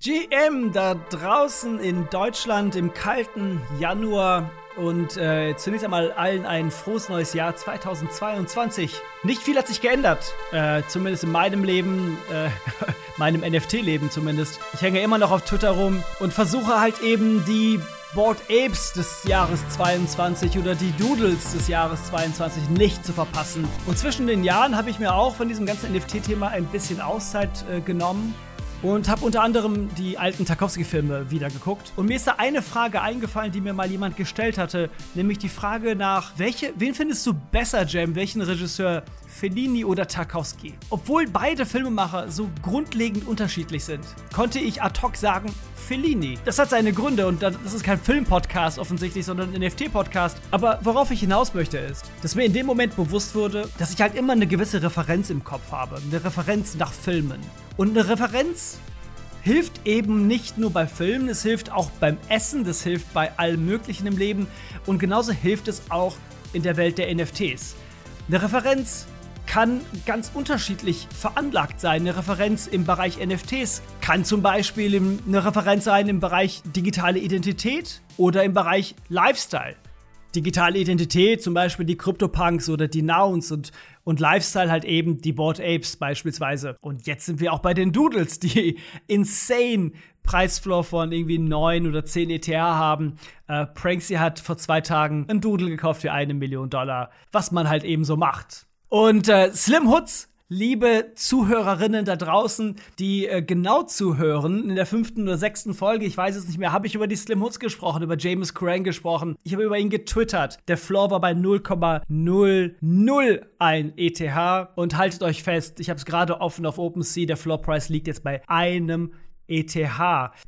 GM da draußen in Deutschland im kalten Januar und äh, zunächst einmal allen ein frohes neues Jahr 2022. Nicht viel hat sich geändert, äh, zumindest in meinem Leben, äh, meinem NFT-Leben zumindest. Ich hänge immer noch auf Twitter rum und versuche halt eben die Board Apes des Jahres 22 oder die Doodles des Jahres 22 nicht zu verpassen. Und zwischen den Jahren habe ich mir auch von diesem ganzen NFT-Thema ein bisschen Auszeit äh, genommen und habe unter anderem die alten Tarkovsky-Filme wieder geguckt. Und mir ist da eine Frage eingefallen, die mir mal jemand gestellt hatte, nämlich die Frage nach, welche, wen findest du besser, Jam? Welchen Regisseur? Fellini oder Tarkovsky? Obwohl beide Filmemacher so grundlegend unterschiedlich sind, konnte ich ad hoc sagen, Fellini. Das hat seine Gründe und das ist kein Filmpodcast offensichtlich, sondern ein NFT-Podcast. Aber worauf ich hinaus möchte ist, dass mir in dem Moment bewusst wurde, dass ich halt immer eine gewisse Referenz im Kopf habe. Eine Referenz nach Filmen. Und eine Referenz hilft eben nicht nur bei Filmen, es hilft auch beim Essen, das hilft bei allem Möglichen im Leben und genauso hilft es auch in der Welt der NFTs. Eine Referenz kann ganz unterschiedlich veranlagt sein. Eine Referenz im Bereich NFTs kann zum Beispiel eine Referenz sein im Bereich digitale Identität oder im Bereich Lifestyle digitale Identität, zum Beispiel die CryptoPunks oder die Nouns und, und Lifestyle halt eben die Board Apes beispielsweise. Und jetzt sind wir auch bei den Doodles, die insane Preisfloor von irgendwie 9 oder 10 ETH haben. Äh, Pranksy hat vor zwei Tagen ein Doodle gekauft für eine Million Dollar, was man halt eben so macht. Und äh, Slim Hoods liebe Zuhörerinnen da draußen, die äh, genau zuhören, in der fünften oder sechsten Folge, ich weiß es nicht mehr, habe ich über die Slim Hoods gesprochen, über James Crane gesprochen. Ich habe über ihn getwittert. Der Floor war bei 0,001 ETH und haltet euch fest, ich habe es gerade offen auf OpenSea, der Floor Price liegt jetzt bei einem ETH.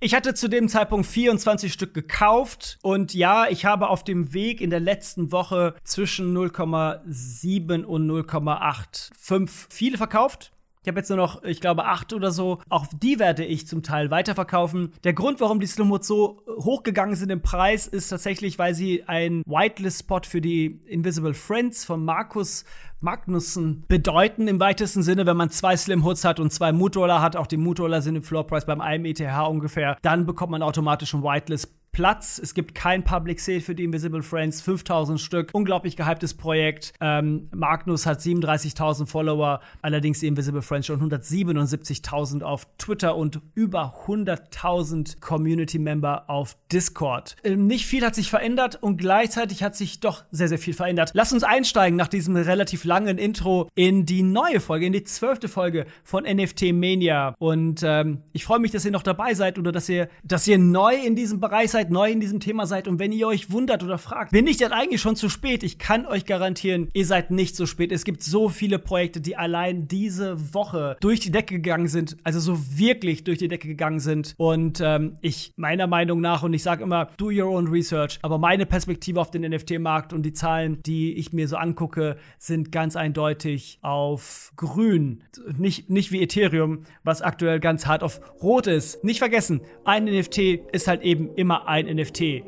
Ich hatte zu dem Zeitpunkt 24 Stück gekauft und ja, ich habe auf dem Weg in der letzten Woche zwischen 0,7 und 0,85 viele verkauft. Ich habe jetzt nur noch, ich glaube, acht oder so. Auch die werde ich zum Teil weiterverkaufen. Der Grund, warum die Slumwood so hochgegangen sind im Preis, ist tatsächlich, weil sie ein Whitelist-Spot für die Invisible Friends von Markus Magnussen bedeuten im weitesten Sinne, wenn man zwei Slim Hoods hat und zwei Mood Roller hat, auch die Mood Roller sind im Floor Price beim einem ETH ungefähr, dann bekommt man automatisch einen Whitelist Platz. Es gibt kein Public Sale für die Invisible Friends, 5000 Stück. Unglaublich gehyptes Projekt. Ähm, Magnus hat 37.000 Follower, allerdings die Invisible Friends schon 177.000 auf Twitter und über 100.000 Community Member auf Discord. Ähm, nicht viel hat sich verändert und gleichzeitig hat sich doch sehr, sehr viel verändert. Lass uns einsteigen nach diesem relativ langen Intro in die neue Folge, in die zwölfte Folge von NFT Mania. Und ähm, ich freue mich, dass ihr noch dabei seid oder dass ihr, dass ihr neu in diesem Bereich seid seid, neu in diesem Thema seid und wenn ihr euch wundert oder fragt, bin ich denn eigentlich schon zu spät? Ich kann euch garantieren, ihr seid nicht zu spät. Es gibt so viele Projekte, die allein diese Woche durch die Decke gegangen sind, also so wirklich durch die Decke gegangen sind. Und ähm, ich meiner Meinung nach, und ich sage immer, do your own research, aber meine Perspektive auf den NFT-Markt und die Zahlen, die ich mir so angucke, sind ganz eindeutig auf grün. Nicht, nicht wie Ethereum, was aktuell ganz hart auf rot ist. Nicht vergessen, ein NFT ist halt eben immer ein ein NFT.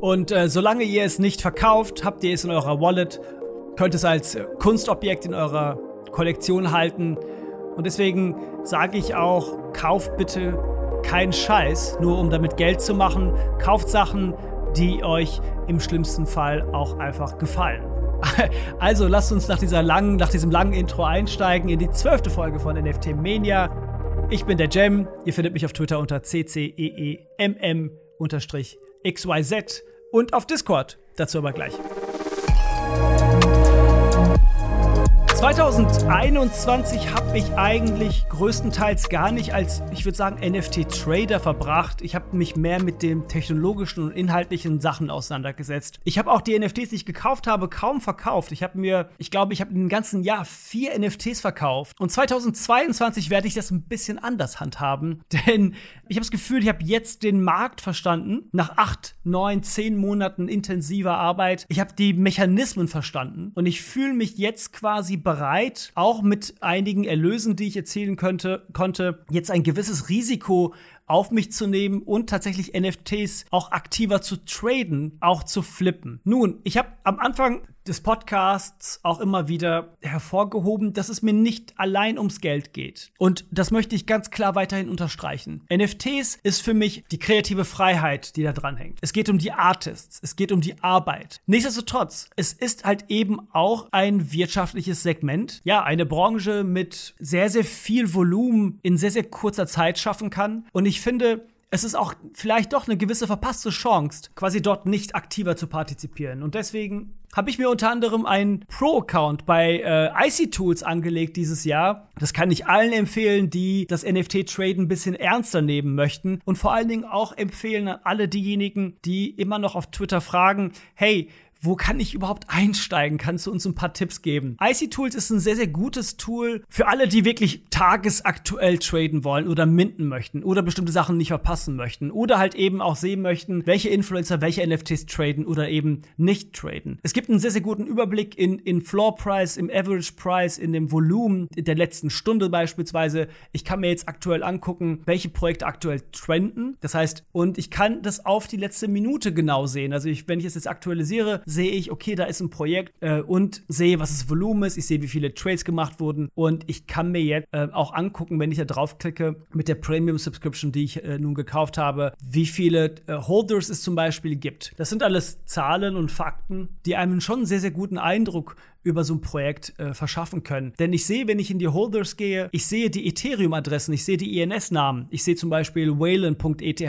Und äh, solange ihr es nicht verkauft, habt ihr es in eurer Wallet, könnt es als äh, Kunstobjekt in eurer Kollektion halten. Und deswegen sage ich auch, kauft bitte keinen Scheiß, nur um damit Geld zu machen. Kauft Sachen, die euch im schlimmsten Fall auch einfach gefallen. Also lasst uns nach, dieser langen, nach diesem langen Intro einsteigen in die zwölfte Folge von NFT Mania. Ich bin der Jem. Ihr findet mich auf Twitter unter CCEEMM XYZ und auf Discord. Dazu aber gleich. 2021 habe ich eigentlich größtenteils gar nicht als, ich würde sagen, NFT-Trader verbracht. Ich habe mich mehr mit den technologischen und inhaltlichen Sachen auseinandergesetzt. Ich habe auch die NFTs, die ich gekauft habe, kaum verkauft. Ich habe mir, ich glaube, ich habe im ganzen Jahr vier NFTs verkauft. Und 2022 werde ich das ein bisschen anders handhaben, denn ich habe das Gefühl, ich habe jetzt den Markt verstanden. Nach acht, neun, zehn Monaten intensiver Arbeit. Ich habe die Mechanismen verstanden und ich fühle mich jetzt quasi bereit bereit, auch mit einigen Erlösen, die ich erzielen könnte, konnte, jetzt ein gewisses Risiko auf mich zu nehmen und tatsächlich NFTs auch aktiver zu traden, auch zu flippen. Nun, ich habe am Anfang des Podcasts auch immer wieder hervorgehoben, dass es mir nicht allein ums Geld geht. Und das möchte ich ganz klar weiterhin unterstreichen. NFTs ist für mich die kreative Freiheit, die da dran hängt. Es geht um die Artists, es geht um die Arbeit. Nichtsdestotrotz, es ist halt eben auch ein wirtschaftliches Segment. Ja, eine Branche mit sehr, sehr viel Volumen in sehr, sehr kurzer Zeit schaffen kann. Und ich finde, es ist auch vielleicht doch eine gewisse verpasste Chance, quasi dort nicht aktiver zu partizipieren. Und deswegen habe ich mir unter anderem einen Pro-Account bei äh, IC Tools angelegt dieses Jahr. Das kann ich allen empfehlen, die das NFT-Trade ein bisschen ernster nehmen möchten. Und vor allen Dingen auch empfehlen an alle diejenigen, die immer noch auf Twitter fragen, hey, wo kann ich überhaupt einsteigen? Kannst du uns ein paar Tipps geben? IC Tools ist ein sehr, sehr gutes Tool für alle, die wirklich tagesaktuell traden wollen oder minden möchten oder bestimmte Sachen nicht verpassen möchten oder halt eben auch sehen möchten, welche Influencer welche NFTs traden oder eben nicht traden. Es gibt einen sehr, sehr guten Überblick in, in Floor Price, im Average Price, in dem Volumen der letzten Stunde beispielsweise. Ich kann mir jetzt aktuell angucken, welche Projekte aktuell trenden. Das heißt, und ich kann das auf die letzte Minute genau sehen. Also ich, wenn ich es jetzt aktualisiere, sehe ich, okay, da ist ein Projekt äh, und sehe, was das Volumen ist. Ich sehe, wie viele Trades gemacht wurden und ich kann mir jetzt äh, auch angucken, wenn ich da draufklicke mit der Premium Subscription, die ich äh, nun gekauft habe, wie viele äh, Holders es zum Beispiel gibt. Das sind alles Zahlen und Fakten, die einem schon einen sehr, sehr guten Eindruck über so ein Projekt äh, verschaffen können. Denn ich sehe, wenn ich in die Holders gehe, ich sehe die Ethereum-Adressen, ich sehe die INS-Namen, ich sehe zum Beispiel Whalen.eth,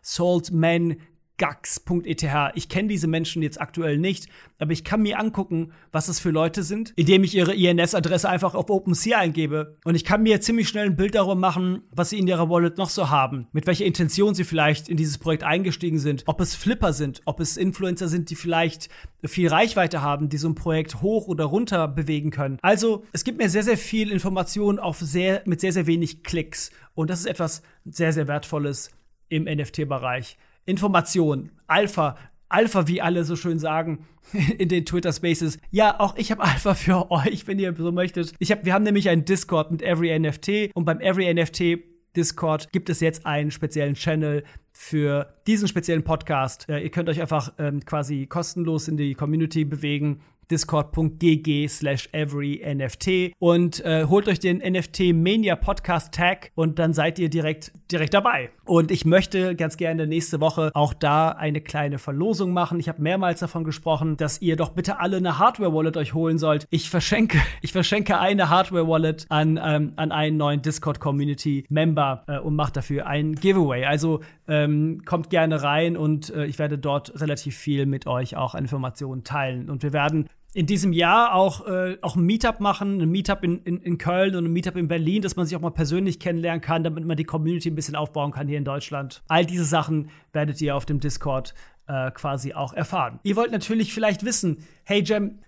Saltman, gax.eth. Ich kenne diese Menschen jetzt aktuell nicht, aber ich kann mir angucken, was es für Leute sind, indem ich ihre INS-Adresse einfach auf OpenSea eingebe. Und ich kann mir ziemlich schnell ein Bild darüber machen, was sie in ihrer Wallet noch so haben, mit welcher Intention sie vielleicht in dieses Projekt eingestiegen sind, ob es Flipper sind, ob es Influencer sind, die vielleicht viel Reichweite haben, die so ein Projekt hoch oder runter bewegen können. Also, es gibt mir sehr, sehr viel Information auf sehr, mit sehr, sehr wenig Klicks. Und das ist etwas sehr, sehr Wertvolles im NFT-Bereich. Information, Alpha, Alpha, wie alle so schön sagen in den Twitter Spaces. Ja, auch ich habe Alpha für euch, wenn ihr so möchtet. Ich hab, wir haben nämlich einen Discord mit Every NFT und beim Every NFT Discord gibt es jetzt einen speziellen Channel für diesen speziellen Podcast. Äh, ihr könnt euch einfach ähm, quasi kostenlos in die Community bewegen discord.gg slash everynft und äh, holt euch den NFT Mania Podcast Tag und dann seid ihr direkt, direkt dabei. Und ich möchte ganz gerne nächste Woche auch da eine kleine Verlosung machen. Ich habe mehrmals davon gesprochen, dass ihr doch bitte alle eine Hardware-Wallet euch holen sollt. Ich verschenke, ich verschenke eine Hardware-Wallet an, ähm, an einen neuen Discord-Community-Member äh, und mache dafür ein Giveaway. Also ähm, kommt gerne rein und äh, ich werde dort relativ viel mit euch auch Informationen teilen. Und wir werden in diesem Jahr auch, äh, auch ein Meetup machen, ein Meetup in, in, in Köln und ein Meetup in Berlin, dass man sich auch mal persönlich kennenlernen kann, damit man die Community ein bisschen aufbauen kann hier in Deutschland. All diese Sachen werdet ihr auf dem Discord äh, quasi auch erfahren. Ihr wollt natürlich vielleicht wissen, hey Jem,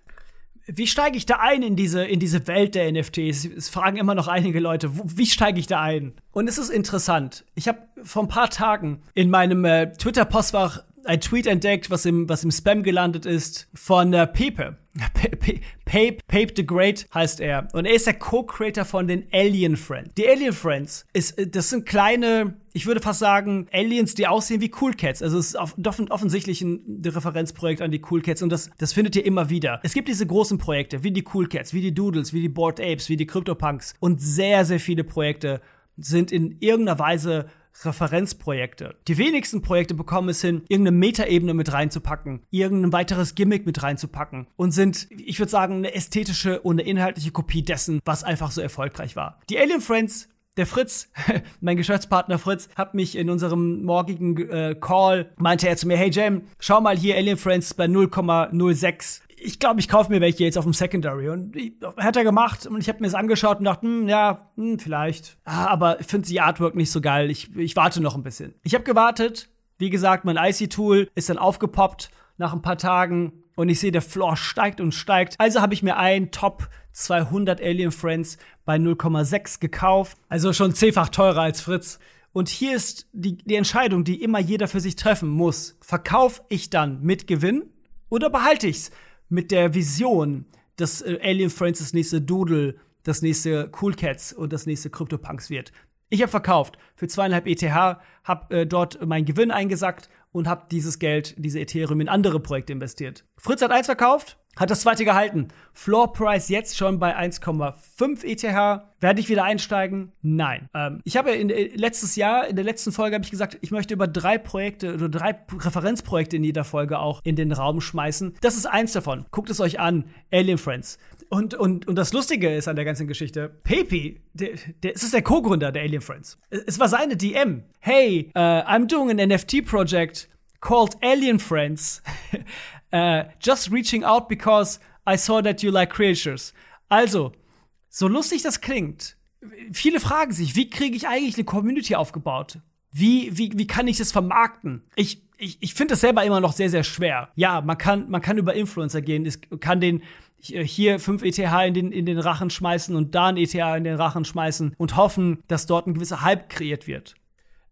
wie steige ich da ein in diese, in diese Welt der NFTs? Es fragen immer noch einige Leute, wo, wie steige ich da ein? Und es ist interessant. Ich habe vor ein paar Tagen in meinem äh, Twitter-Postfach ein Tweet entdeckt, was im, was im Spam gelandet ist, von äh, Pepe. Pape, Pape the Great heißt er. Und er ist der Co-Creator von den Alien Friends. Die Alien Friends, ist, äh, das sind kleine, ich würde fast sagen, Aliens, die aussehen wie Cool Cats. Also es ist offensichtlich ein Referenzprojekt an die Cool Cats und das, das findet ihr immer wieder. Es gibt diese großen Projekte, wie die Cool Cats, wie die Doodles, wie die Bored Apes, wie die CryptoPunks und sehr, sehr viele Projekte sind in irgendeiner Weise Referenzprojekte. Die wenigsten Projekte bekommen es hin, irgendeine Metaebene mit reinzupacken, irgendein weiteres Gimmick mit reinzupacken und sind, ich würde sagen, eine ästhetische und eine inhaltliche Kopie dessen, was einfach so erfolgreich war. Die Alien Friends der Fritz, mein Geschäftspartner Fritz, hat mich in unserem morgigen äh, Call, meinte er zu mir, hey Jam, schau mal hier Alien Friends bei 0,06 ich glaube, ich kaufe mir welche jetzt auf dem Secondary. Und hat er gemacht und ich habe mir das angeschaut und dachte, hm, ja, hm, vielleicht. Ah, aber ich finde die Artwork nicht so geil. Ich, ich warte noch ein bisschen. Ich habe gewartet. Wie gesagt, mein IC-Tool ist dann aufgepoppt nach ein paar Tagen und ich sehe, der Floor steigt und steigt. Also habe ich mir ein Top 200 Alien Friends bei 0,6 gekauft. Also schon zehnfach teurer als Fritz. Und hier ist die, die Entscheidung, die immer jeder für sich treffen muss. Verkauf ich dann mit Gewinn oder behalte ich's? Mit der Vision, dass äh, Alien Friends das nächste Doodle, das nächste Cool Cats und das nächste CryptoPunks wird. Ich habe verkauft für zweieinhalb ETH, habe äh, dort meinen Gewinn eingesackt und habe dieses Geld, diese Ethereum in andere Projekte investiert. Fritz hat eins verkauft, Hat das zweite gehalten. Floor Price jetzt schon bei 1,5 ETH. Werde ich wieder einsteigen? Nein. Ähm, ich habe in, in, letztes Jahr, in der letzten Folge habe ich gesagt, ich möchte über drei Projekte oder drei Referenzprojekte in jeder Folge auch in den Raum schmeißen. Das ist eins davon. Guckt es euch an. Alien Friends. Und, und, und das Lustige ist an der ganzen Geschichte, Pepe, der, der, es ist der Co-Gründer der Alien Friends. Es war seine DM. Hey, uh, I'm doing an NFT project called Alien Friends. uh, just reaching out because I saw that you like creatures. Also, so lustig das klingt, viele fragen sich, wie kriege ich eigentlich eine Community aufgebaut? Wie, wie, wie kann ich das vermarkten? Ich, ich, ich finde das selber immer noch sehr, sehr schwer. Ja, man kann, man kann über Influencer gehen, es kann den hier 5 ETH in den, in den Rachen schmeißen und da ein ETH in den Rachen schmeißen und hoffen, dass dort ein gewisser Hype kreiert wird.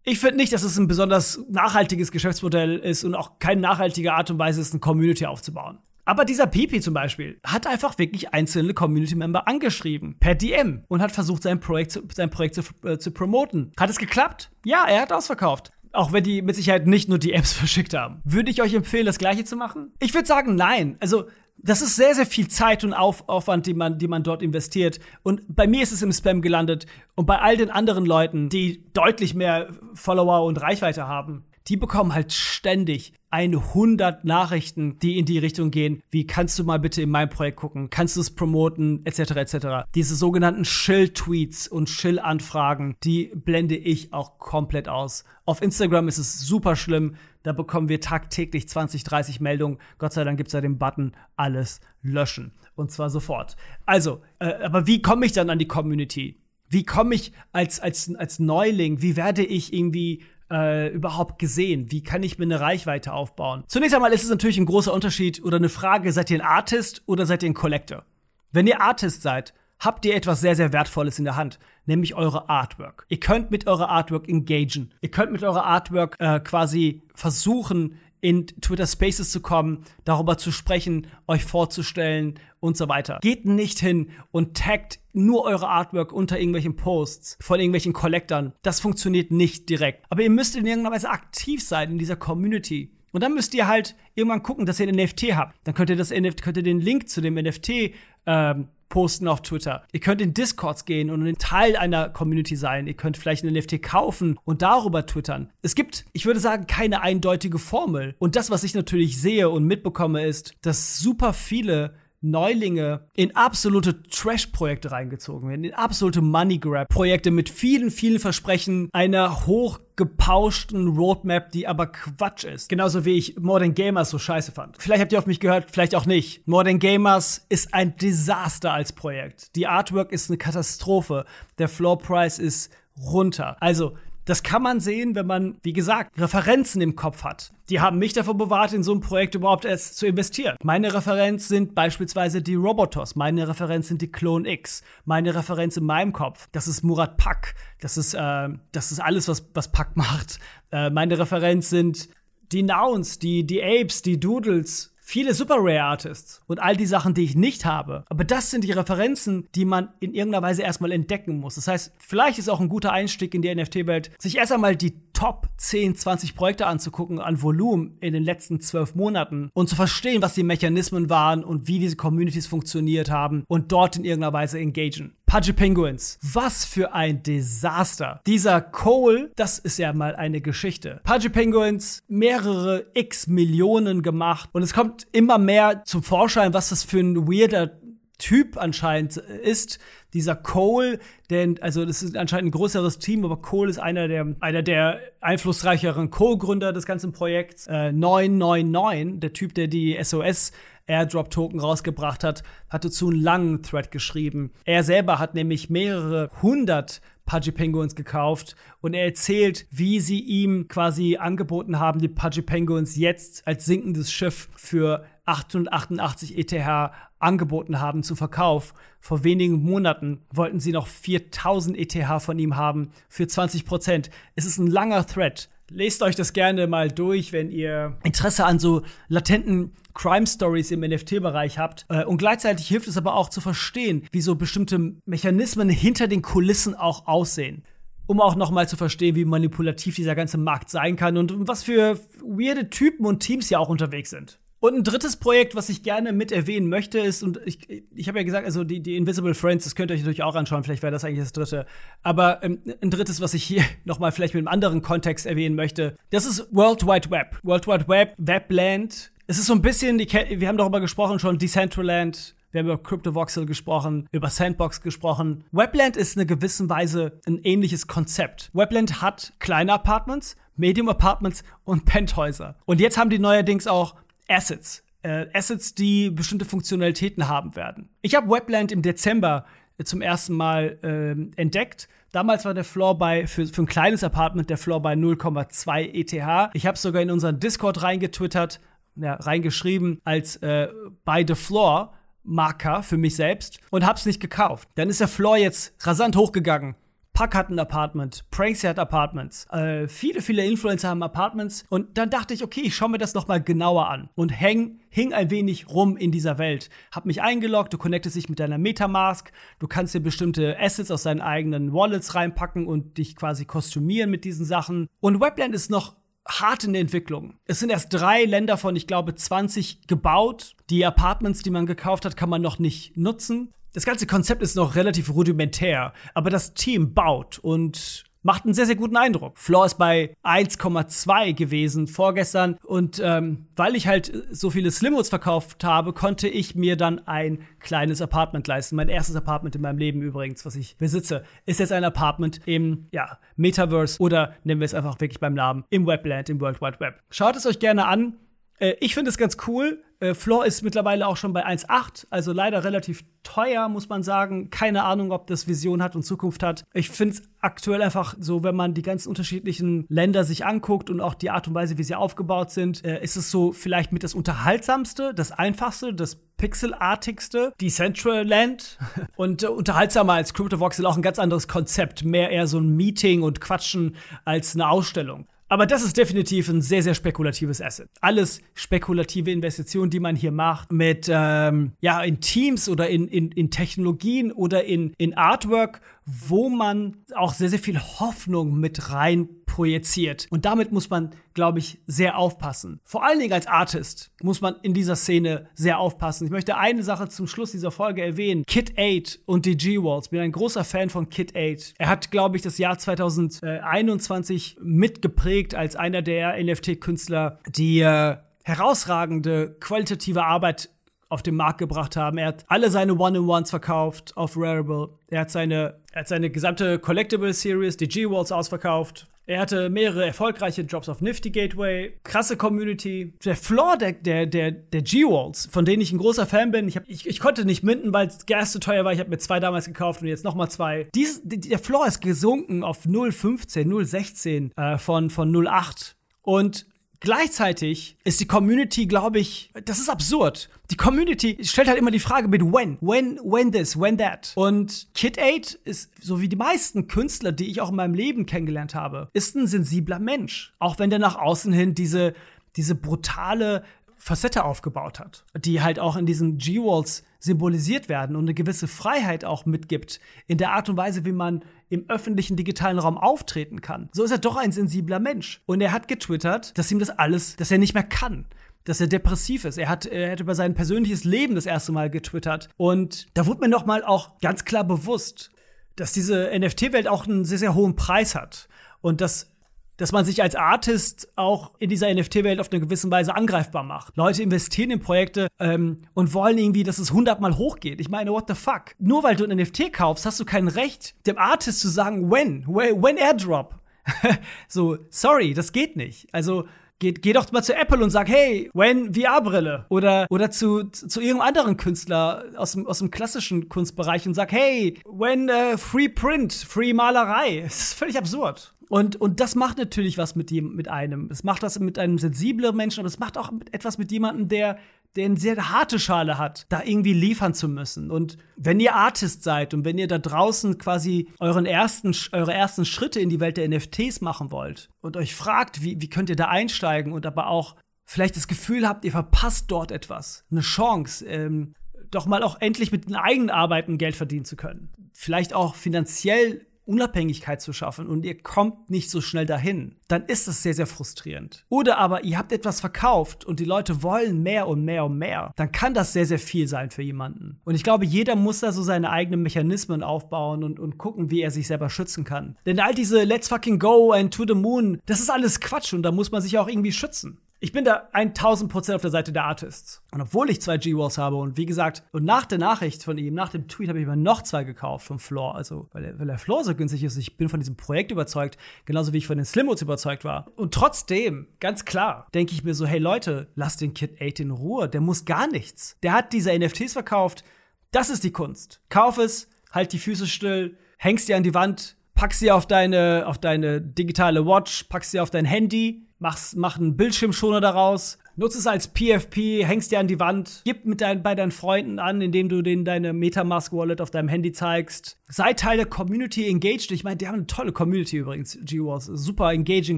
Ich finde nicht, dass es ein besonders nachhaltiges Geschäftsmodell ist und auch keine nachhaltige Art und Weise ist, eine Community aufzubauen. Aber dieser Pipi zum Beispiel hat einfach wirklich einzelne Community-Member angeschrieben, per DM, und hat versucht, sein Projekt, zu, sein Projekt zu, äh, zu promoten. Hat es geklappt? Ja, er hat ausverkauft. Auch wenn die mit Sicherheit nicht nur DMs verschickt haben. Würde ich euch empfehlen, das gleiche zu machen? Ich würde sagen, nein. Also, das ist sehr, sehr viel Zeit und Auf Aufwand, die man, die man dort investiert. Und bei mir ist es im Spam gelandet. Und bei all den anderen Leuten, die deutlich mehr Follower und Reichweite haben, die bekommen halt ständig 100 Nachrichten, die in die Richtung gehen, wie kannst du mal bitte in mein Projekt gucken, kannst du es promoten, etc. etc. Diese sogenannten Shill-Tweets und Shill-Anfragen, die blende ich auch komplett aus. Auf Instagram ist es super schlimm, da bekommen wir tagtäglich 20, 30 Meldungen. Gott sei Dank gibt es da den Button alles löschen. Und zwar sofort. Also, äh, aber wie komme ich dann an die Community? Wie komme ich als, als, als Neuling? Wie werde ich irgendwie äh, überhaupt gesehen? Wie kann ich mir eine Reichweite aufbauen? Zunächst einmal ist es natürlich ein großer Unterschied oder eine Frage, seid ihr ein Artist oder seid ihr ein Collector? Wenn ihr Artist seid, habt ihr etwas sehr, sehr Wertvolles in der Hand, nämlich eure Artwork. Ihr könnt mit eurer Artwork engagen. Ihr könnt mit eurer Artwork äh, quasi versuchen, in Twitter Spaces zu kommen, darüber zu sprechen, euch vorzustellen und so weiter. Geht nicht hin und taggt nur eure Artwork unter irgendwelchen Posts von irgendwelchen Collectern. Das funktioniert nicht direkt. Aber ihr müsst in irgendeiner Weise aktiv sein in dieser Community. Und dann müsst ihr halt irgendwann gucken, dass ihr ein NFT habt. Dann könnt ihr das könnt ihr den Link zu dem NFT ähm, posten auf Twitter. Ihr könnt in Discords gehen und ein Teil einer Community sein. Ihr könnt vielleicht einen NFT kaufen und darüber twittern. Es gibt, ich würde sagen, keine eindeutige Formel. Und das, was ich natürlich sehe und mitbekomme, ist, dass super viele Neulinge in absolute Trash-Projekte reingezogen werden, in absolute Money-Grab-Projekte mit vielen, vielen Versprechen einer hochgepauschten Roadmap, die aber Quatsch ist. Genauso wie ich Modern Gamers so scheiße fand. Vielleicht habt ihr auf mich gehört, vielleicht auch nicht. Modern Gamers ist ein Desaster als Projekt. Die Artwork ist eine Katastrophe. Der Floor Price ist runter. Also, das kann man sehen, wenn man, wie gesagt, Referenzen im Kopf hat. Die haben mich davor bewahrt, in so ein Projekt überhaupt erst zu investieren. Meine Referenz sind beispielsweise die Robotos. Meine Referenz sind die Clone X. Meine Referenz in meinem Kopf, das ist Murat Pak. Das ist, äh, das ist alles, was, was Pak macht. Äh, meine Referenz sind die Nouns, die, die Apes, die Doodles, viele Super Rare Artists und all die Sachen, die ich nicht habe. Aber das sind die Referenzen, die man in irgendeiner Weise erstmal entdecken muss. Das heißt, vielleicht ist auch ein guter Einstieg in die NFT-Welt, sich erst einmal die Top 10, 20 Projekte anzugucken an Volumen in den letzten zwölf Monaten und zu verstehen, was die Mechanismen waren und wie diese Communities funktioniert haben und dort in irgendeiner Weise engagen. Pudgy Penguins. Was für ein Desaster. Dieser Cole, das ist ja mal eine Geschichte. Pudgy Penguins, mehrere x Millionen gemacht und es kommt immer mehr zum Vorschein, was das für ein weirder Typ anscheinend ist, dieser Cole, denn, also das ist anscheinend ein größeres Team, aber Cole ist einer der, einer der einflussreicheren Co-Gründer des ganzen Projekts. Äh, 999, der Typ, der die SOS Airdrop-Token rausgebracht hat, hat dazu einen langen Thread geschrieben. Er selber hat nämlich mehrere hundert Pudgy Penguins gekauft und er erzählt, wie sie ihm quasi angeboten haben, die Pudgy Penguins jetzt als sinkendes Schiff für 888 ETH angeboten haben zum Verkauf. Vor wenigen Monaten wollten sie noch 4000 ETH von ihm haben für 20 Prozent. Es ist ein langer Thread. Lest euch das gerne mal durch, wenn ihr Interesse an so latenten Crime Stories im NFT-Bereich habt. Äh, und gleichzeitig hilft es aber auch zu verstehen, wie so bestimmte Mechanismen hinter den Kulissen auch aussehen. Um auch nochmal zu verstehen, wie manipulativ dieser ganze Markt sein kann und was für weirde Typen und Teams ja auch unterwegs sind. Und ein drittes Projekt, was ich gerne mit erwähnen möchte, ist, und ich, ich habe ja gesagt, also die, die Invisible Friends, das könnt ihr euch natürlich auch anschauen, vielleicht wäre das eigentlich das dritte. Aber ähm, ein drittes, was ich hier nochmal vielleicht mit einem anderen Kontext erwähnen möchte, das ist World Wide Web. World Wide Web, Webland. Es ist so ein bisschen, die, wir haben darüber gesprochen schon, Decentraland, wir haben über CryptoVoxel gesprochen, über Sandbox gesprochen. Webland ist in einer gewissen Weise ein ähnliches Konzept. Webland hat kleine Apartments, Medium Apartments und Penthäuser. Und jetzt haben die neuerdings auch Assets. Äh, Assets, die bestimmte Funktionalitäten haben werden. Ich habe Webland im Dezember äh, zum ersten Mal äh, entdeckt. Damals war der Floor bei, für, für ein kleines Apartment, der Floor bei 0,2 ETH. Ich habe sogar in unseren Discord reingetwittert, ja, reingeschrieben als äh, by the floor Marker für mich selbst und hab's nicht gekauft. Dann ist der Floor jetzt rasant hochgegangen. Puck hat ein Apartment, Pranksy hat Apartments, äh, viele, viele Influencer haben Apartments und dann dachte ich, okay, ich schaue mir das noch mal genauer an und häng, hing ein wenig rum in dieser Welt. Hab mich eingeloggt, du connectest dich mit deiner Metamask, du kannst dir bestimmte Assets aus deinen eigenen Wallets reinpacken und dich quasi kostümieren mit diesen Sachen. Und Webland ist noch hart in der Entwicklung. Es sind erst drei Länder von, ich glaube, 20 gebaut. Die Apartments, die man gekauft hat, kann man noch nicht nutzen. Das ganze Konzept ist noch relativ rudimentär, aber das Team baut und macht einen sehr, sehr guten Eindruck. Floor ist bei 1,2 gewesen vorgestern und ähm, weil ich halt so viele Slimwoods verkauft habe, konnte ich mir dann ein kleines Apartment leisten. Mein erstes Apartment in meinem Leben übrigens, was ich besitze, ist jetzt ein Apartment im ja, Metaverse oder nennen wir es einfach wirklich beim Namen, im Webland, im World Wide Web. Schaut es euch gerne an. Äh, ich finde es ganz cool. Äh, Floor ist mittlerweile auch schon bei 1,8, also leider relativ teuer, muss man sagen. Keine Ahnung, ob das Vision hat und Zukunft hat. Ich finde es aktuell einfach so, wenn man die ganzen unterschiedlichen Länder sich anguckt und auch die Art und Weise, wie sie aufgebaut sind, äh, ist es so vielleicht mit das unterhaltsamste, das einfachste, das pixelartigste, die Central Land und äh, unterhaltsamer als CryptoVoxel auch ein ganz anderes Konzept, mehr eher so ein Meeting und Quatschen als eine Ausstellung. Aber das ist definitiv ein sehr, sehr spekulatives Asset. Alles spekulative Investitionen, die man hier macht, mit ähm, ja, in Teams oder in, in, in Technologien oder in, in Artwork, wo man auch sehr, sehr viel Hoffnung mit rein projiziert. Und damit muss man, glaube ich, sehr aufpassen. Vor allen Dingen als Artist muss man in dieser Szene sehr aufpassen. Ich möchte eine Sache zum Schluss dieser Folge erwähnen. Kid 8 und die G-Walls. Bin ein großer Fan von Kid 8. Er hat, glaube ich, das Jahr 2021 mitgeprägt als einer der NFT-Künstler, die äh, herausragende qualitative Arbeit auf den Markt gebracht haben. Er hat alle seine One-in-Ones verkauft auf Rarible. Er hat seine, er hat seine gesamte Collectible Series, die G-Walls, ausverkauft. Er hatte mehrere erfolgreiche Jobs auf Nifty Gateway, krasse Community. Der Floor der, der, der, der G-Walls, von denen ich ein großer Fan bin, ich, hab, ich, ich konnte nicht minden, weil das Gas zu teuer war. Ich habe mir zwei damals gekauft und jetzt nochmal zwei. Dies, der Floor ist gesunken auf 0,15, 0,16 äh, von, von 0,8. Und Gleichzeitig ist die Community, glaube ich, das ist absurd. Die Community stellt halt immer die Frage mit when, when, when this, when that. Und Kid 8 ist, so wie die meisten Künstler, die ich auch in meinem Leben kennengelernt habe, ist ein sensibler Mensch. Auch wenn der nach außen hin diese, diese brutale Facette aufgebaut hat, die halt auch in diesen G-Walls symbolisiert werden und eine gewisse Freiheit auch mitgibt in der Art und Weise, wie man im öffentlichen digitalen Raum auftreten kann. So ist er doch ein sensibler Mensch. Und er hat getwittert, dass ihm das alles, dass er nicht mehr kann dass er depressiv ist. Er hat, er hat über sein persönliches Leben das erste Mal getwittert. Und da wurde mir noch mal auch ganz klar bewusst, dass diese NFT-Welt auch einen sehr, sehr hohen Preis hat. Und dass dass man sich als Artist auch in dieser NFT-Welt auf eine gewisse Weise angreifbar macht. Leute investieren in Projekte ähm, und wollen irgendwie, dass es hundertmal hochgeht. Ich meine, what the fuck? Nur weil du ein NFT kaufst, hast du kein Recht, dem Artist zu sagen, when, when airdrop. so, sorry, das geht nicht. Also, Geh, geh doch mal zu Apple und sag, hey, when VR-Brille. Oder, oder zu, zu irgendeinem anderen Künstler aus dem, aus dem klassischen Kunstbereich und sag, hey, when uh, Free Print, Free Malerei. Das ist völlig absurd. Und, und das macht natürlich was mit, dem, mit einem. Es macht was mit einem sensiblen Menschen, aber es macht auch etwas mit jemandem, der, der eine sehr harte Schale hat, da irgendwie liefern zu müssen. Und wenn ihr Artist seid und wenn ihr da draußen quasi euren ersten, eure ersten Schritte in die Welt der NFTs machen wollt und euch fragt, wie, wie könnt ihr da einsteigen und aber auch vielleicht das Gefühl habt, ihr verpasst dort etwas, eine Chance, ähm, doch mal auch endlich mit den eigenen Arbeiten Geld verdienen zu können. Vielleicht auch finanziell Unabhängigkeit zu schaffen und ihr kommt nicht so schnell dahin, dann ist das sehr, sehr frustrierend. Oder aber ihr habt etwas verkauft und die Leute wollen mehr und mehr und mehr, dann kann das sehr, sehr viel sein für jemanden. Und ich glaube, jeder muss da so seine eigenen Mechanismen aufbauen und, und gucken, wie er sich selber schützen kann. Denn all diese Let's fucking go and to the moon, das ist alles Quatsch und da muss man sich auch irgendwie schützen. Ich bin da 1000 Prozent auf der Seite der Artists. Und obwohl ich zwei G-Walls habe und wie gesagt, und nach der Nachricht von ihm, nach dem Tweet, habe ich mir noch zwei gekauft vom Floor. Also, weil der, weil der Floor so günstig ist. Ich bin von diesem Projekt überzeugt, genauso wie ich von den Slimwoods überzeugt war. Und trotzdem, ganz klar, denke ich mir so, hey Leute, lasst den Kid 8 in Ruhe. Der muss gar nichts. Der hat diese NFTs verkauft. Das ist die Kunst. Kauf es, halt die Füße still, hängst dir an die Wand, pack sie auf deine, auf deine digitale Watch, pack sie auf dein Handy, mach's, mach einen Bildschirmschoner daraus, nutze es als PFP, hängst dir an die Wand, gib mit dein, bei deinen Freunden an, indem du denen deine Metamask-Wallet auf deinem Handy zeigst. Sei Teil der Community engaged. Ich meine, die haben eine tolle Community übrigens, GWAS. Super engaging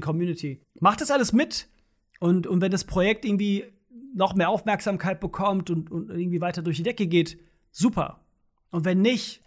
Community. Mach das alles mit. Und, und wenn das Projekt irgendwie noch mehr Aufmerksamkeit bekommt und, und irgendwie weiter durch die Decke geht, super. Und wenn nicht,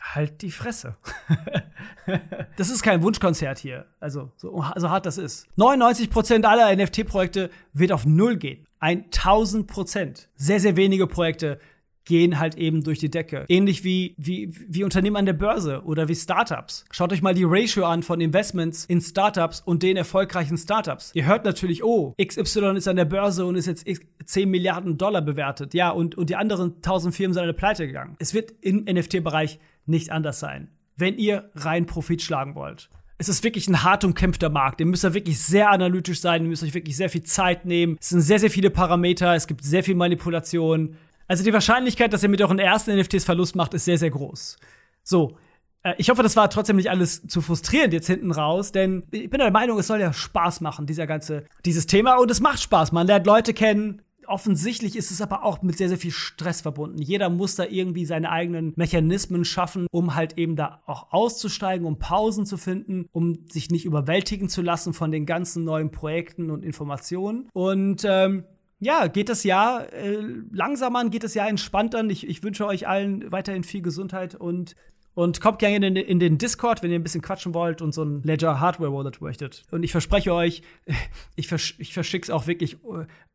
halt die Fresse. das ist kein Wunschkonzert hier. Also, so also hart das ist. 99% aller NFT-Projekte wird auf Null gehen. 1000 Prozent. Sehr, sehr wenige Projekte gehen halt eben durch die Decke. Ähnlich wie, wie, wie Unternehmen an der Börse oder wie Startups. Schaut euch mal die Ratio an von Investments in Startups und den erfolgreichen Startups. Ihr hört natürlich, oh, XY ist an der Börse und ist jetzt 10 Milliarden Dollar bewertet. Ja, und, und die anderen 1000 Firmen sind alle pleite gegangen. Es wird im NFT-Bereich nicht anders sein, wenn ihr rein Profit schlagen wollt. Es ist wirklich ein hart umkämpfter Markt. Ihr müsst da wirklich sehr analytisch sein. Ihr müsst euch wirklich sehr viel Zeit nehmen. Es sind sehr, sehr viele Parameter. Es gibt sehr viel Manipulation. Also die Wahrscheinlichkeit, dass ihr mit euren ersten NFTs Verlust macht, ist sehr, sehr groß. So. Äh, ich hoffe, das war trotzdem nicht alles zu frustrierend jetzt hinten raus, denn ich bin der Meinung, es soll ja Spaß machen, dieser ganze, dieses Thema. Und es macht Spaß. Man lernt Leute kennen. Offensichtlich ist es aber auch mit sehr, sehr viel Stress verbunden. Jeder muss da irgendwie seine eigenen Mechanismen schaffen, um halt eben da auch auszusteigen, um Pausen zu finden, um sich nicht überwältigen zu lassen von den ganzen neuen Projekten und Informationen. Und ähm, ja, geht das Jahr äh, langsamer an, geht das Jahr entspannter. Ich, ich wünsche euch allen weiterhin viel Gesundheit und und kommt gerne in den, in den, Discord, wenn ihr ein bisschen quatschen wollt und so ein Ledger Hardware Wallet möchtet. Und ich verspreche euch, ich, versch ich verschick's auch wirklich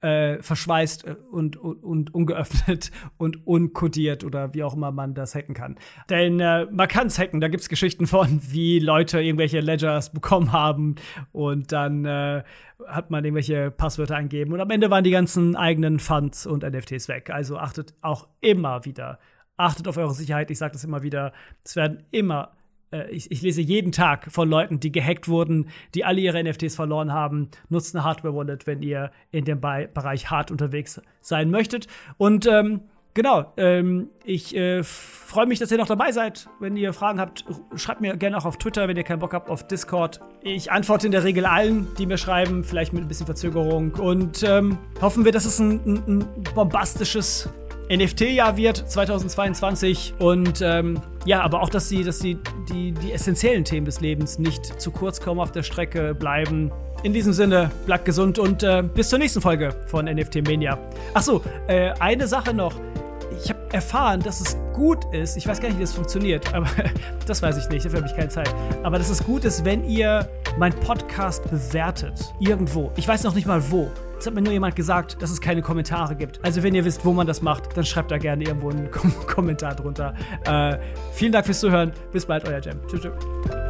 äh, verschweißt und, und, und, ungeöffnet und unkodiert oder wie auch immer man das hacken kann. Denn äh, man kann's hacken. Da gibt's Geschichten von, wie Leute irgendwelche Ledgers bekommen haben und dann äh, hat man irgendwelche Passwörter eingeben und am Ende waren die ganzen eigenen Funds und NFTs weg. Also achtet auch immer wieder, achtet auf eure Sicherheit. Ich sage das immer wieder. Es werden immer äh, ich, ich, lese jeden Tag von Leuten, die gehackt wurden, die alle ihre NFTs verloren haben. Nutzt eine Hardware-Wallet, wenn ihr in dem Bereich hart unterwegs sein möchtet. Und ähm, Genau, ähm, ich äh, freue mich, dass ihr noch dabei seid. Wenn ihr Fragen habt, schreibt mir gerne auch auf Twitter, wenn ihr keinen Bock habt, auf Discord. Ich antworte in der Regel allen, die mir schreiben, vielleicht mit ein bisschen Verzögerung. Und ähm, hoffen wir, dass es ein, ein, ein bombastisches NFT-Jahr wird, 2022. Und ähm, ja, aber auch, dass, sie, dass sie die, die essentiellen Themen des Lebens nicht zu kurz kommen, auf der Strecke bleiben. In diesem Sinne, bleibt gesund und äh, bis zur nächsten Folge von NFT Mania. Achso, äh, eine Sache noch ich habe erfahren, dass es gut ist, ich weiß gar nicht, wie das funktioniert, aber das weiß ich nicht, dafür habe ich keine Zeit. Aber dass es gut ist, wenn ihr meinen Podcast bewertet. Irgendwo. Ich weiß noch nicht mal wo. Es hat mir nur jemand gesagt, dass es keine Kommentare gibt. Also wenn ihr wisst, wo man das macht, dann schreibt da gerne irgendwo einen Kom Kommentar drunter. Äh, vielen Dank fürs Zuhören. Bis bald, euer Jam. Tschüss. tschüss.